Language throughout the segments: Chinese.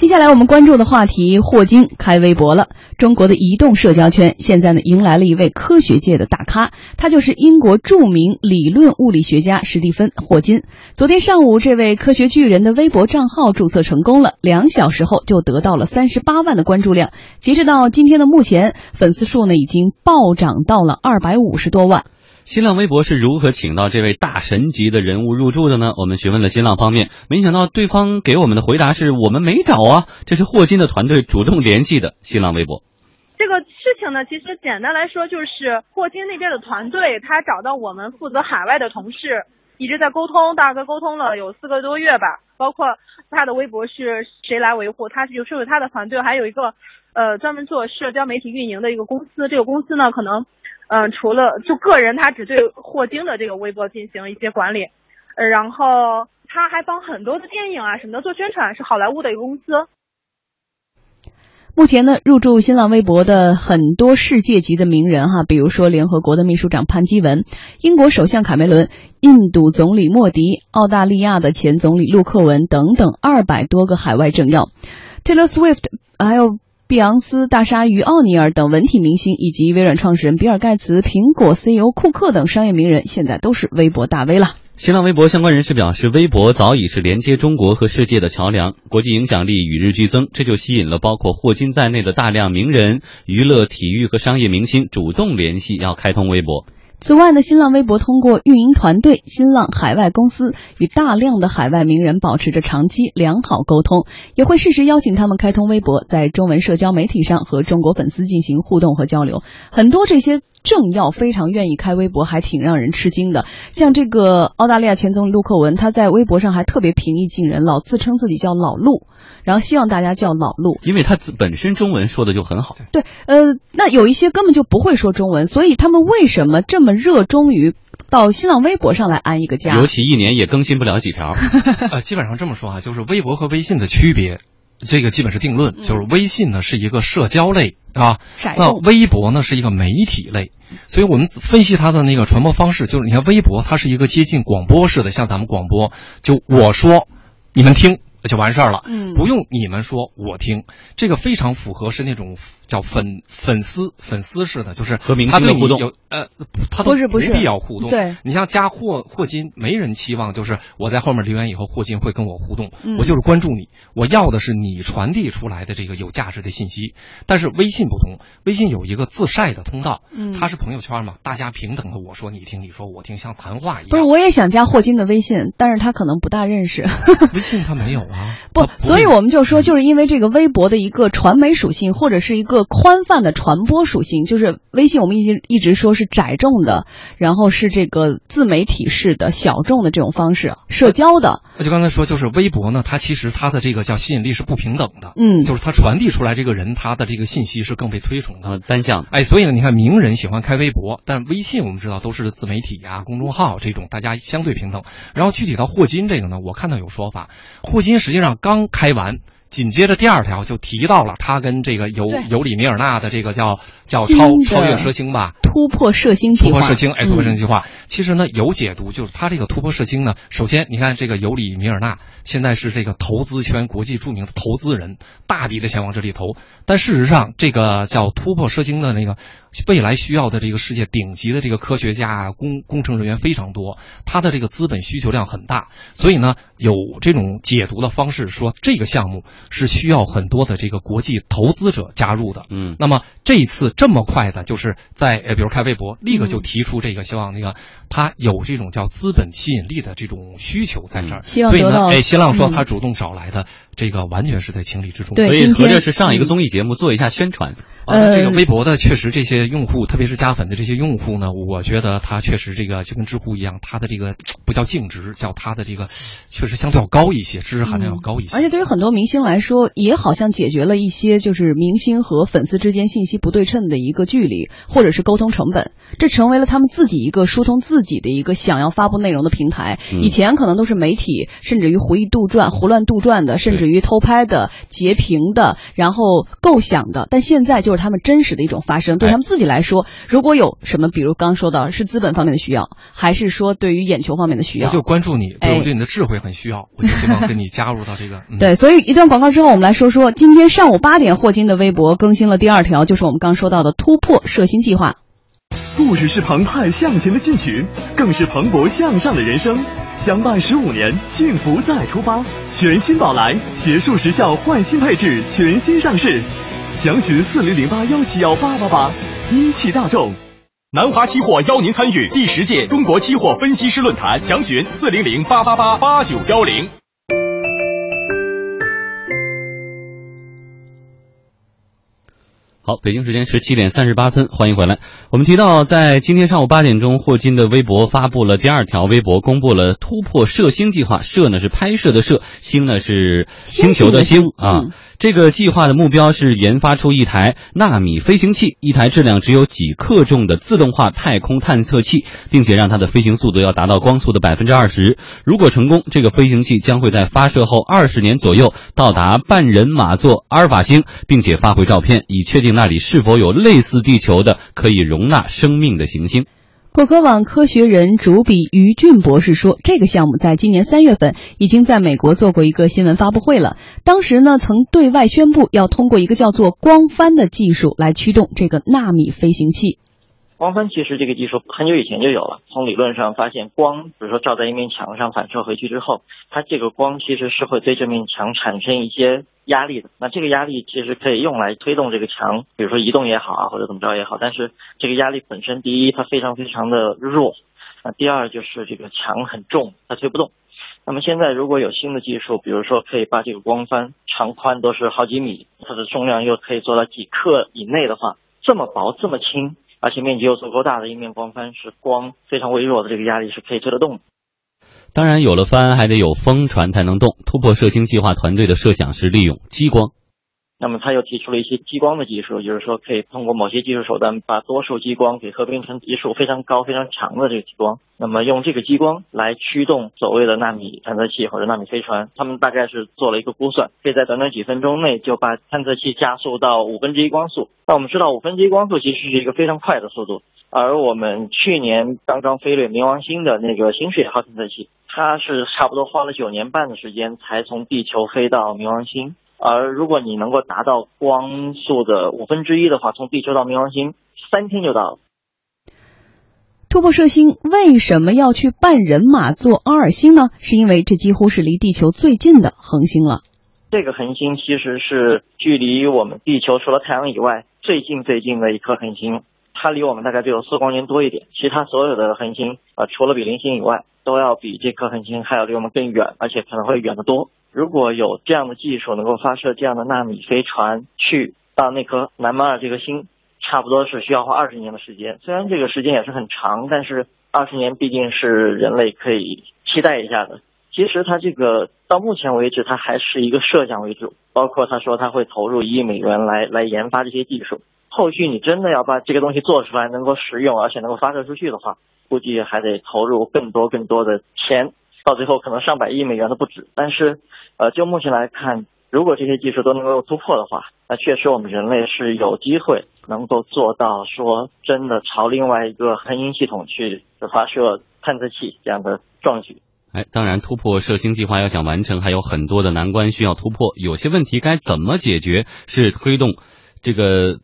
接下来我们关注的话题，霍金开微博了。中国的移动社交圈现在呢，迎来了一位科学界的大咖，他就是英国著名理论物理学家史蒂芬·霍金。昨天上午，这位科学巨人的微博账号注册成功了，两小时后就得到了三十八万的关注量。截止到今天的目前，粉丝数呢已经暴涨到了二百五十多万。新浪微博是如何请到这位大神级的人物入驻的呢？我们询问了新浪方面，没想到对方给我们的回答是我们没找啊，这是霍金的团队主动联系的。新浪微博，这个事情呢，其实简单来说就是霍金那边的团队，他找到我们负责海外的同事，一直在沟通，大概沟通了有四个多月吧。包括他的微博是谁来维护？他是有是有他的团队，还有一个呃专门做社交媒体运营的一个公司。这个公司呢，可能。嗯，除了就个人，他只对霍金的这个微博进行一些管理，呃，然后他还帮很多的电影啊什么的做宣传，是好莱坞的一个公司。目前呢，入驻新浪微博的很多世界级的名人哈，比如说联合国的秘书长潘基文、英国首相卡梅伦、印度总理莫迪、澳大利亚的前总理陆克文等等二百多个海外政要，Taylor Swift 还有。碧昂斯、大鲨鱼奥尼尔等文体明星，以及微软创始人比尔盖茨、苹果 CEO 库克等商业名人，现在都是微博大 V 了。新浪微博相关人士表示，微博早已是连接中国和世界的桥梁，国际影响力与日俱增，这就吸引了包括霍金在内的大量名人、娱乐、体育和商业明星主动联系，要开通微博。此外呢，新浪微博通过运营团队、新浪海外公司与大量的海外名人保持着长期良好沟通，也会适时邀请他们开通微博，在中文社交媒体上和中国粉丝进行互动和交流。很多这些政要非常愿意开微博，还挺让人吃惊的。像这个澳大利亚前总理陆克文，他在微博上还特别平易近人，老自称自己叫老陆。然后希望大家叫老陆，因为他本身中文说的就很好。对，呃，那有一些根本就不会说中文，所以他们为什么这么热衷于到新浪微博上来安一个家？尤其一年也更新不了几条。呃，基本上这么说啊，就是微博和微信的区别，这个基本是定论。就是微信呢是一个社交类啊，那微博呢是一个媒体类。所以我们分析它的那个传播方式，就是你看微博它是一个接近广播式的，像咱们广播，就我说，你们听。就完事儿了，嗯，不用你们说，我听，这个非常符合是那种。叫粉粉丝粉丝式的，就是和明星的互动。有呃，他都不必要互动。对，你像加霍霍金，没人期望就是我在后面留言以后，霍金会跟我互动。我就是关注你，我要的是你传递出来的这个有价值的信息。但是微信不同，微信有一个自晒的通道，它是朋友圈嘛，大家平等的，我说你听，你说我听，像谈话一样。不是，我也想加霍金的微信，但是他可能不大认识。微信他没有啊。不，所以我们就说，就是因为这个微博的一个传媒属性，或者是一个宽泛的。传播属性就是微信，我们一直一直说是窄众的，然后是这个自媒体式的小众的这种方式，社交的。那就刚才说，就是微博呢，它其实它的这个叫吸引力是不平等的，嗯，就是它传递出来这个人，他的这个信息是更被推崇的，单向。哎，所以呢，你看名人喜欢开微博，但微信我们知道都是自媒体啊、公众号这种，大家相对平等。然后具体到霍金这个呢，我看到有说法，霍金实际上刚开完。紧接着第二条就提到了他跟这个尤尤里米尔纳的这个叫叫超超越射星吧，突破射星计划，突破射星哎，突破射星计划。其实呢有解读，就是它这个突破射星呢，首先你看这个尤里米尔纳现在是这个投资圈国际著名的投资人，大笔的钱往这里投，但事实上这个叫突破射星的那个。未来需要的这个世界顶级的这个科学家、工工程人员非常多，他的这个资本需求量很大，所以呢，有这种解读的方式说，这个项目是需要很多的这个国际投资者加入的。嗯，那么这一次这么快的，就是在呃，比如开微博，立刻就提出这个，希望那个他有这种叫资本吸引力的这种需求在这儿，所以呢，哎，新浪说他主动找来的。这个完全是在情理之中，所以合着是上一个综艺节目做一下宣传。呃，这个微博的确实这些用户，特别是加粉的这些用户呢，我觉得他确实这个就跟知乎一样，他的这个不叫净值，叫他的这个确实相对要高一些，知识含量要高一些。而且对于很多明星来说，也好像解决了一些就是明星和粉丝之间信息不对称的一个距离，或者是沟通成本，这成为了他们自己一个疏通自己的一个想要发布内容的平台。以前可能都是媒体，甚至于胡意杜撰、胡乱杜撰的，甚至。于偷拍的、截屏的，然后构想的，但现在就是他们真实的一种发生，对他们自。己来说，如果有什么，比如刚说到是资本方面的需要，还是说对于眼球方面的需要，我就关注你，对哎我对你的智慧很需要，我就希望跟你加入到这个。嗯、对，所以一段广告之后，我们来说说今天上午八点，霍金的微博更新了第二条，就是我们刚说到的突破射星计划。故事是澎湃向前的进取，更是蓬勃向上的人生。相伴十五年，幸福再出发。全新宝来结束时效换新配置，全新上市。详询四零零八幺七幺八八八。一汽大众。南华期货邀您参与第十届中国期货分析师论坛，详询四零零八八八八九幺零。好，北京时间十七点三十八分，欢迎回来。我们提到，在今天上午八点钟，霍金的微博发布了第二条微博，公布了突破射星计划。射呢是拍摄的射，星呢是星球的星啊。嗯这个计划的目标是研发出一台纳米飞行器，一台质量只有几克重的自动化太空探测器，并且让它的飞行速度要达到光速的百分之二十。如果成功，这个飞行器将会在发射后二十年左右到达半人马座阿尔法星，并且发回照片，以确定那里是否有类似地球的可以容纳生命的行星。果壳网科学人主笔于俊博士说，这个项目在今年三月份已经在美国做过一个新闻发布会了。当时呢，曾对外宣布要通过一个叫做光帆的技术来驱动这个纳米飞行器。光帆其实这个技术很久以前就有了。从理论上发现，光比如说照在一面墙上反射回去之后，它这个光其实是会对这面墙产生一些压力的。那这个压力其实可以用来推动这个墙，比如说移动也好啊，或者怎么着也好。但是这个压力本身，第一它非常非常的弱，那第二就是这个墙很重，它推不动。那么现在如果有新的技术，比如说可以把这个光帆长宽都是好几米，它的重量又可以做到几克以内的话，这么薄这么轻。而且面积又足够大的一面光帆，是光非常微弱的这个压力是可以推得动的。当然，有了帆还得有风船才能动。突破射星计划团队的设想是利用激光。那么他又提出了一些激光的技术，就是说可以通过某些技术手段，把多束激光给合并成一束非常高、非常长的这个激光。那么用这个激光来驱动所谓的纳米探测器或者纳米飞船，他们大概是做了一个估算，可以在短短几分钟内就把探测器加速到五分之一光速。那我们知道五分之一光速其实是一个非常快的速度，而我们去年刚刚飞掠冥王星的那个新视野号探测器，它是差不多花了九年半的时间才从地球飞到冥王星。而如果你能够达到光速的五分之一的话，从地球到冥王星三天就到了。突破射星为什么要去半人马座阿尔星呢？是因为这几乎是离地球最近的恒星了。这个恒星其实是距离我们地球除了太阳以外最近最近的一颗恒星，它离我们大概只有四光年多一点。其他所有的恒星，呃，除了比邻星以外，都要比这颗恒星还要离我们更远，而且可能会远得多。如果有这样的技术，能够发射这样的纳米飞船去到那颗南马尔这颗星，差不多是需要花二十年的时间。虽然这个时间也是很长，但是二十年毕竟是人类可以期待一下的。其实它这个到目前为止，它还是一个设想为主，包括他说他会投入一亿美元来来研发这些技术。后续你真的要把这个东西做出来，能够实用，而且能够发射出去的话，估计还得投入更多更多的钱，到最后可能上百亿美元都不止。但是，呃，就目前来看，如果这些技术都能够突破的话，那确实我们人类是有机会能够做到说真的朝另外一个恒星系统去发射探测器这样的壮举。哎，当然，突破射星计划要想完成，还有很多的难关需要突破。有些问题该怎么解决，是推动这个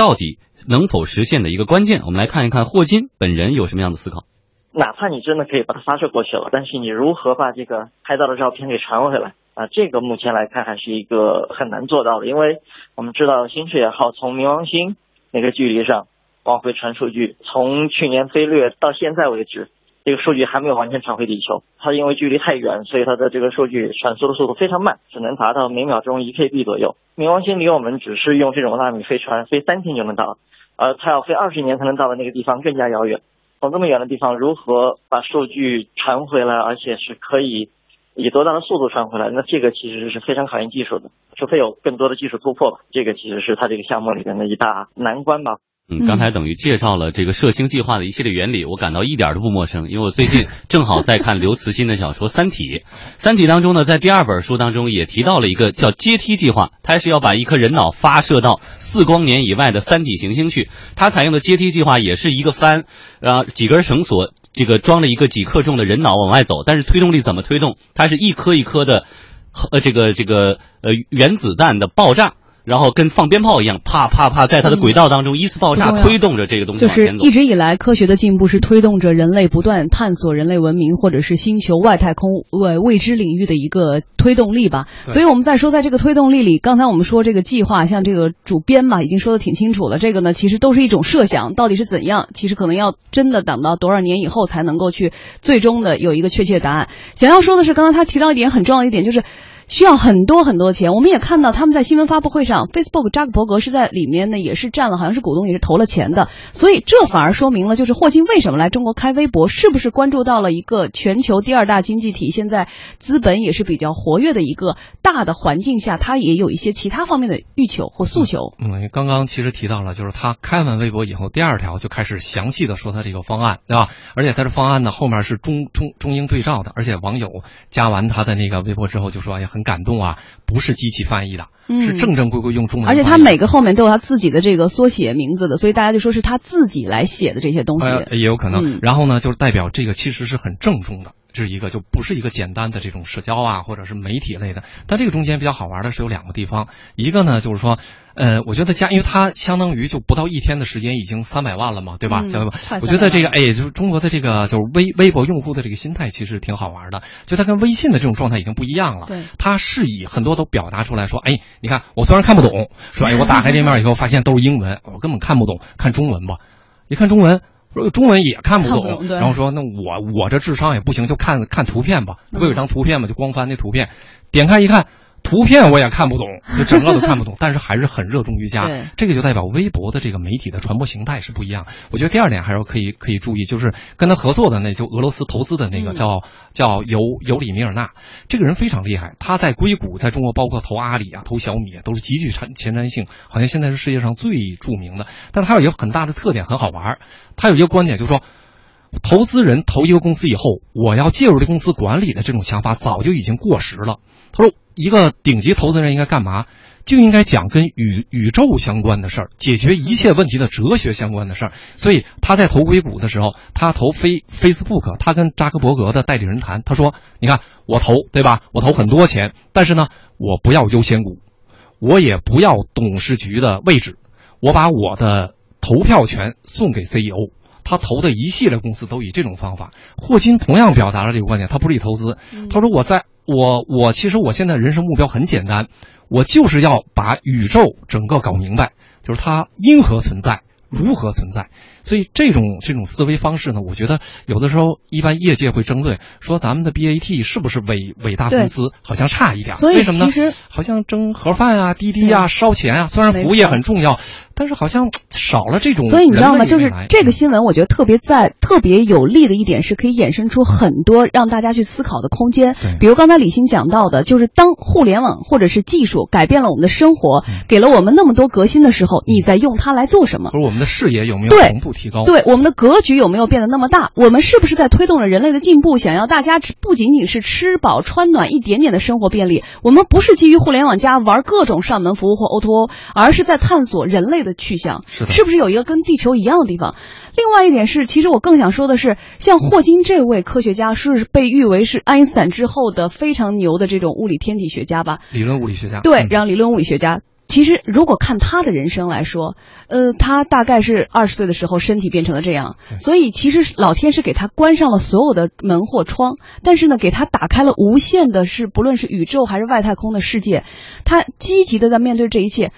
到底能否实现的一个关键。我们来看一看霍金本人有什么样的思考。哪怕你真的可以把它发射过去了，但是你如何把这个拍到的照片给传回来啊？这个目前来看还是一个很难做到的，因为我们知道新视野号从冥王星那个距离上往回传数据，从去年飞掠到现在为止。这个数据还没有完全传回地球，它因为距离太远，所以它的这个数据传输的速度非常慢，只能达到每秒钟一 KB 左右。冥王星离我们只是用这种纳米飞船飞三天就能到，而它要飞二十年才能到的那个地方更加遥远。从这么远的地方，如何把数据传回来，而且是可以以多大的速度传回来？那这个其实是非常考验技术的，除非有更多的技术突破吧。这个其实是它这个项目里面的一大难关吧。嗯，刚才等于介绍了这个射星计划的一系列原理，我感到一点都不陌生，因为我最近正好在看刘慈欣的小说《三体》。《三体》当中呢，在第二本书当中也提到了一个叫阶梯计划，它是要把一颗人脑发射到四光年以外的三体行星去。它采用的阶梯计划也是一个帆，啊，几根绳索，这个装了一个几克重的人脑往外走，但是推动力怎么推动？它是一颗一颗的，呃，这个这个呃原子弹的爆炸。然后跟放鞭炮一样，啪啪啪，在它的轨道当中依次爆炸，推动着这个东西就是一直以来科学的进步是推动着人类不断探索人类文明或者是星球外太空未未知领域的一个推动力吧。所以我们再说，在这个推动力里，刚才我们说这个计划，像这个主编嘛，已经说的挺清楚了。这个呢，其实都是一种设想，到底是怎样，其实可能要真的等到多少年以后才能够去最终的有一个确切答案。想要说的是，刚才他提到一点很重要的一点就是。需要很多很多钱，我们也看到他们在新闻发布会上，Facebook 扎克伯格是在里面呢，也是占了，好像是股东，也是投了钱的。所以这反而说明了，就是霍金为什么来中国开微博，是不是关注到了一个全球第二大经济体，现在资本也是比较活跃的一个大的环境下，他也有一些其他方面的欲求或诉求。嗯，刚刚其实提到了，就是他开完微博以后，第二条就开始详细的说他这个方案，对吧？而且他的方案呢，后面是中中中英对照的，而且网友加完他的那个微博之后，就说也很感动啊。不是机器翻译的，是正正规规用中文。而且他每个后面都有他自己的这个缩写名字的，所以大家就说是他自己来写的这些东西。也有可能。然后呢，就是代表这个其实是很郑重的。这是一个，就不是一个简单的这种社交啊，或者是媒体类的。但这个中间比较好玩的是有两个地方，一个呢就是说，呃，我觉得加，因为它相当于就不到一天的时间，已经三百万了嘛，对吧？我觉得这个，哎，就是中国的这个就是微微博用户的这个心态其实挺好玩的，就它跟微信的这种状态已经不一样了。对，它是以很多都表达出来说，哎，你看我虽然看不懂，说哎，我打开这面以后发现都是英文，我根本看不懂，看中文吧。一看中文。说中文也看不懂，然后说那我我这智商也不行，就看看图片吧。不有张图片吗？就光翻那图片，点开一看。图片我也看不懂，就整个都看不懂，但是还是很热衷瑜伽。这个就代表微博的这个媒体的传播形态是不一样。我觉得第二点还是可以可以注意，就是跟他合作的那就俄罗斯投资的那个叫叫尤尤里米尔纳，这个人非常厉害。他在硅谷，在中国包括投阿里啊、投小米啊，都是极具前前瞻性，好像现在是世界上最著名的。但他有一个很大的特点，很好玩。他有一个观点，就是说，投资人投一个公司以后，我要介入这公司管理的这种想法早就已经过时了。他说。一个顶级投资人应该干嘛？就应该讲跟宇宇宙相关的事儿，解决一切问题的哲学相关的事儿。所以他在投硅谷的时候，他投非 Facebook，他跟扎克伯格的代理人谈，他说：“你看我投对吧？我投很多钱，但是呢，我不要优先股，我也不要董事局的位置，我把我的投票权送给 CEO。”他投的一系列公司都以这种方法。霍金同样表达了这个观点，他不是以投资，他说：“我在我我其实我现在人生目标很简单，我就是要把宇宙整个搞明白，就是它因何存在。”如何存在？所以这种这种思维方式呢？我觉得有的时候一般业界会争论说，咱们的 BAT 是不是伟伟大公司？好像差一点。为什么呢？其实好像蒸盒饭啊、滴滴啊、烧钱啊，虽然服务业很重要，但是好像少了这种。所以你知道吗？就是这个新闻，我觉得特别在特别有利的一点是，可以衍生出很多让大家去思考的空间。比如刚才李欣讲到的，就是当互联网或者是技术改变了我们的生活，给了我们那么多革新的时候，你在用它来做什么？而我们。的视野有没有同步提高？对我们的格局有没有变得那么大？我们是不是在推动着人类的进步？想要大家不仅仅是吃饱穿暖一点点的生活便利，我们不是基于互联网加玩各种上门服务或 O to 而是在探索人类的去向。是是不是有一个跟地球一样的地方？另外一点是，其实我更想说的是，像霍金这位科学家是被誉为是爱因斯坦之后的非常牛的这种物理天体学家吧？理论物理学家。对，让理论物理学家。其实，如果看他的人生来说，呃，他大概是二十岁的时候身体变成了这样，所以其实老天是给他关上了所有的门或窗，但是呢，给他打开了无限的，是不论是宇宙还是外太空的世界，他积极的在面对这一切。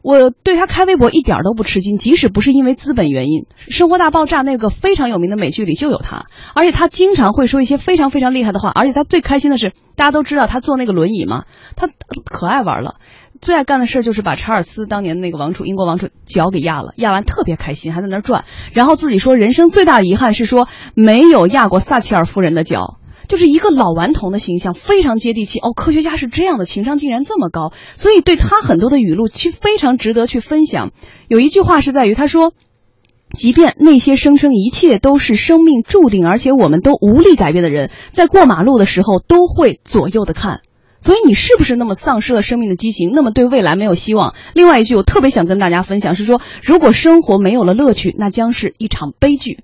我对他开微博一点都不吃惊，即使不是因为资本原因，《生活大爆炸》那个非常有名的美剧里就有他，而且他经常会说一些非常非常厉害的话，而且他最开心的是，大家都知道他坐那个轮椅嘛，他可爱玩了。最爱干的事儿就是把查尔斯当年那个王储，英国王储脚给压了，压完特别开心，还在那儿转，然后自己说人生最大的遗憾是说没有压过撒切尔夫人的脚，就是一个老顽童的形象，非常接地气。哦，科学家是这样的，情商竟然这么高，所以对他很多的语录其实非常值得去分享。有一句话是在于他说，即便那些声称一切都是生命注定，而且我们都无力改变的人，在过马路的时候都会左右的看。所以你是不是那么丧失了生命的激情，那么对未来没有希望？另外一句，我特别想跟大家分享是说，如果生活没有了乐趣，那将是一场悲剧。